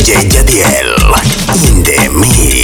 DJ Jadiel in the mix.